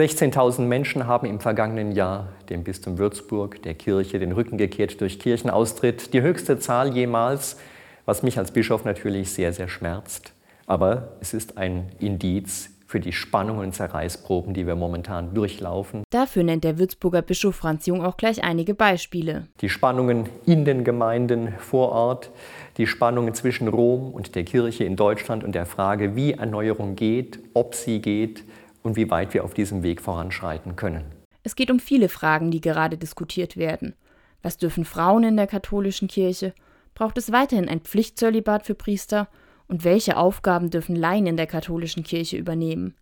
16.000 Menschen haben im vergangenen Jahr dem Bistum Würzburg, der Kirche, den Rücken gekehrt durch Kirchenaustritt. Die höchste Zahl jemals, was mich als Bischof natürlich sehr, sehr schmerzt. Aber es ist ein Indiz für die Spannungen und Zerreißproben, die wir momentan durchlaufen. Dafür nennt der Würzburger Bischof Franz Jung auch gleich einige Beispiele. Die Spannungen in den Gemeinden vor Ort, die Spannungen zwischen Rom und der Kirche in Deutschland und der Frage, wie Erneuerung geht, ob sie geht und wie weit wir auf diesem Weg voranschreiten können. Es geht um viele Fragen, die gerade diskutiert werden. Was dürfen Frauen in der katholischen Kirche? Braucht es weiterhin ein Pflichtzölibat für Priester? Und welche Aufgaben dürfen Laien in der katholischen Kirche übernehmen?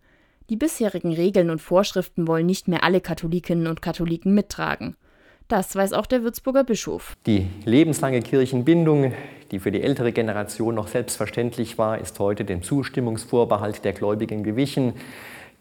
Die bisherigen Regeln und Vorschriften wollen nicht mehr alle Katholikinnen und Katholiken mittragen. Das weiß auch der Würzburger Bischof. Die lebenslange Kirchenbindung, die für die ältere Generation noch selbstverständlich war, ist heute dem Zustimmungsvorbehalt der Gläubigen gewichen,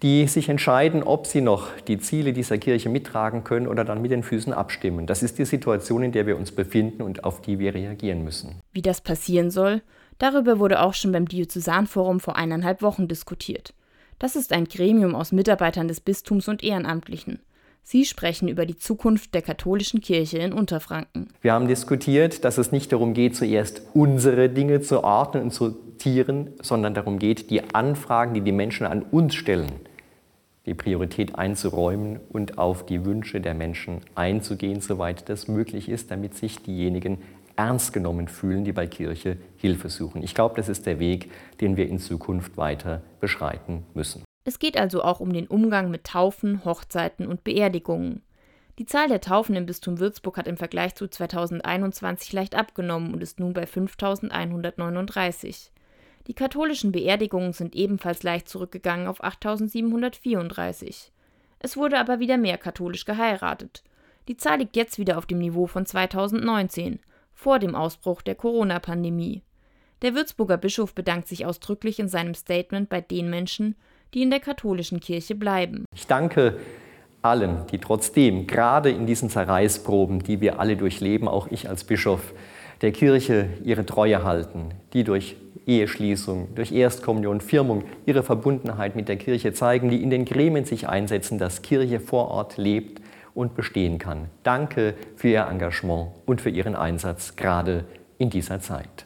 die sich entscheiden, ob sie noch die Ziele dieser Kirche mittragen können oder dann mit den Füßen abstimmen. Das ist die Situation, in der wir uns befinden und auf die wir reagieren müssen. Wie das passieren soll, Darüber wurde auch schon beim Diözesanforum vor eineinhalb Wochen diskutiert. Das ist ein Gremium aus Mitarbeitern des Bistums und Ehrenamtlichen. Sie sprechen über die Zukunft der katholischen Kirche in Unterfranken. Wir haben diskutiert, dass es nicht darum geht, zuerst unsere Dinge zu ordnen und zu sortieren, sondern darum geht, die Anfragen, die die Menschen an uns stellen, die Priorität einzuräumen und auf die Wünsche der Menschen einzugehen, soweit das möglich ist, damit sich diejenigen ernst genommen fühlen, die bei Kirche Hilfe suchen. Ich glaube, das ist der Weg, den wir in Zukunft weiter beschreiten müssen. Es geht also auch um den Umgang mit Taufen, Hochzeiten und Beerdigungen. Die Zahl der Taufen im Bistum Würzburg hat im Vergleich zu 2021 leicht abgenommen und ist nun bei 5139. Die katholischen Beerdigungen sind ebenfalls leicht zurückgegangen auf 8734. Es wurde aber wieder mehr katholisch geheiratet. Die Zahl liegt jetzt wieder auf dem Niveau von 2019 vor dem Ausbruch der Corona-Pandemie. Der Würzburger Bischof bedankt sich ausdrücklich in seinem Statement bei den Menschen, die in der katholischen Kirche bleiben. Ich danke allen, die trotzdem, gerade in diesen Zerreißproben, die wir alle durchleben, auch ich als Bischof, der Kirche ihre Treue halten, die durch Eheschließung, durch Erstkommunion, Firmung ihre Verbundenheit mit der Kirche zeigen, die in den Gremien sich einsetzen, dass Kirche vor Ort lebt und bestehen kann. Danke für Ihr Engagement und für Ihren Einsatz gerade in dieser Zeit.